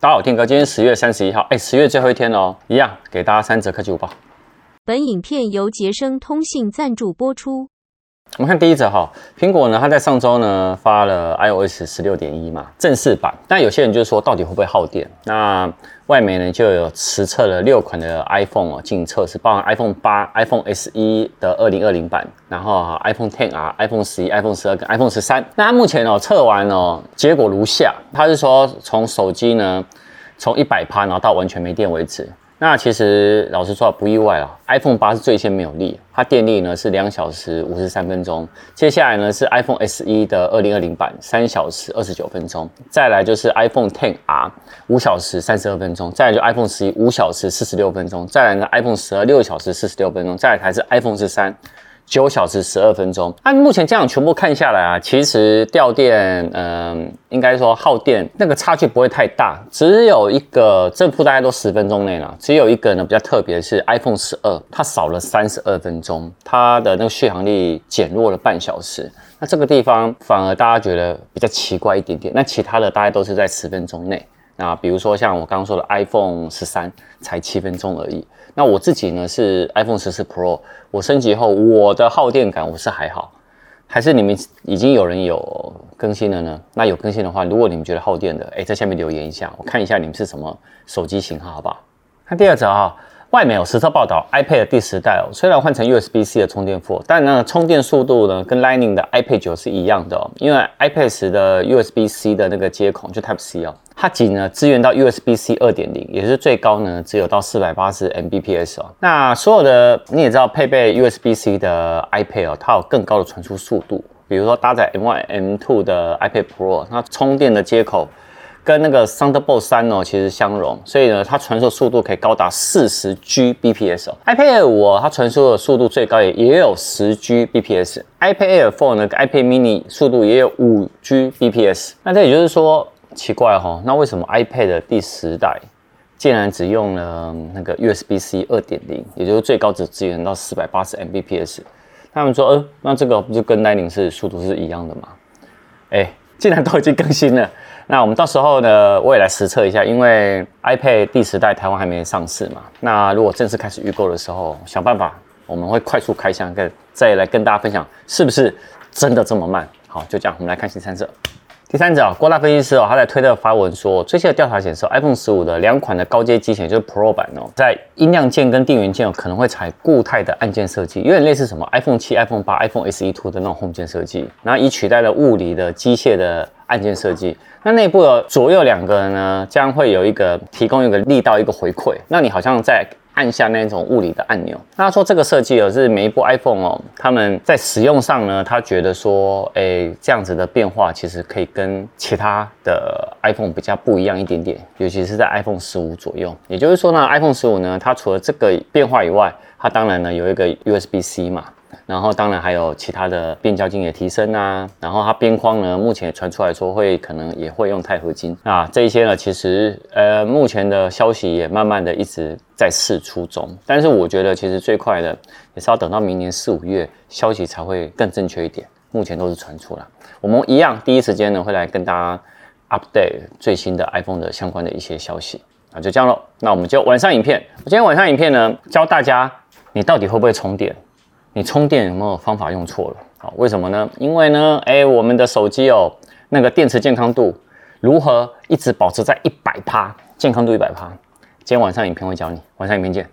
大家好听哥，今天十月三十一号，哎，十月最后一天哦，一样给大家三折科技五报。本影片由杰生通信赞助播出。我们看第一则哈，苹果呢，它在上周呢发了 iOS 十六点一嘛，正式版。但有些人就说，到底会不会耗电？那外媒呢就有实测了六款的 iPhone 哦进行测试，包含 iPhone 八、iPhone SE 的二零二零版，然后 iPhone XR、iPhone 十一、iPhone 十二跟 iPhone 十三。那它目前哦测完哦，结果如下，它是说从手机呢从一百趴然后到完全没电为止。那其实老实说不意外啊，iPhone 八是最先没有力，它电力呢是两小时五十三分钟。接下来呢是 iPhone SE 的二零二零版，三小时二十九分钟。再来就是 iPhone Ten R 五小时三十二分钟。再来就 iPhone 十一五小时四十六分钟。再来呢 iPhone 十二六小时四十六分钟。再来才是 iPhone 十三。九小时十二分钟，按目前这样全部看下来啊，其实掉电，嗯、应该说耗电那个差距不会太大，只有一个正负大概都十分钟内了，只有一个呢比较特别是 iPhone 十二，它少了三十二分钟，它的那个续航力减弱了半小时，那这个地方反而大家觉得比较奇怪一点点，那其他的大概都是在十分钟内。那比如说像我刚刚说的 iPhone 十三才七分钟而已。那我自己呢是 iPhone 十四 Pro，我升级后我的耗电感我是还好，还是你们已经有人有更新了呢？那有更新的话，如果你们觉得耗电的，哎，在下面留言一下，我看一下你们是什么手机型号，好不好？看第二则啊。外媒有实测报道，iPad 第十代哦，虽然换成 USB-C 的充电埠，但呢充电速度呢跟 Lightning 的 iPad 九是一样的哦。因为 iPad 十的 USB-C 的那个接口就 Type C 哦，它仅呢支援到 USB-C 二点零，也是最高呢只有到四百八十 Mbps 哦。那所有的你也知道，配备 USB-C 的 iPad 哦，它有更高的传输速度，比如说搭载 M1、M2 的 iPad Pro，它充电的接口。跟那个 Thunderbolt 3哦，其实相容，所以呢，它传输速度可以高达四十 Gbps。iPad Air 5它传输的速度最高也也有十 Gbps。iPad Air 4呢，跟 iPad Mini 速度也有五 Gbps。那这也就是说，奇怪哈、哦，那为什么 iPad 第十代竟然只用了那个 USB-C 二点零，也就是最高只支援到四百八十 Mbps？他们说，呃，那这个不就跟 Lightning 是速度是一样的吗？哎，竟然都已经更新了。那我们到时候呢，我也来实测一下，因为 iPad 第十代台湾还没上市嘛。那如果正式开始预购的时候，想办法我们会快速开箱，跟再来跟大家分享是不是真的这么慢。好，就这样，我们来看新三则。第三者啊，郭大分析师哦，他在推特发文说，最新的调查显示，iPhone 十五的两款的高阶机型，就是 Pro 版哦，在音量键跟电源键哦，可能会采固态的按键设计，有点类似什么 iPhone 七、iPhone 八、iPhone SE Two 的那种 Home 键设计，然后以取代了物理的机械的按键设计。那内部的左右两个呢，将会有一个提供一个力道一个回馈，那你好像在按下那种物理的按钮。那他说这个设计哦，是每一部 iPhone 哦，他们在使用上呢，他觉得说，哎，这样子的变化其实可以跟其他的 iPhone 比较不一样一点点，尤其是在 iPhone 十五左右。也就是说呢，iPhone 十五呢，它除了这个变化以外，它当然呢有一个 USB-C 嘛。然后当然还有其他的变焦镜也提升啊，然后它边框呢，目前传出来说会可能也会用钛合金。啊，这一些呢，其实呃目前的消息也慢慢的一直在释出中，但是我觉得其实最快的也是要等到明年四五月消息才会更正确一点，目前都是传出来，我们一样第一时间呢会来跟大家 update 最新的 iPhone 的相关的一些消息。啊，就这样喽，那我们就晚上影片，我今天晚上影片呢教大家你到底会不会充电。你充电有没有方法用错了？好，为什么呢？因为呢，哎，我们的手机哦，那个电池健康度如何一直保持在一百趴？健康度一百趴？今天晚上影片会教你，晚上影片见。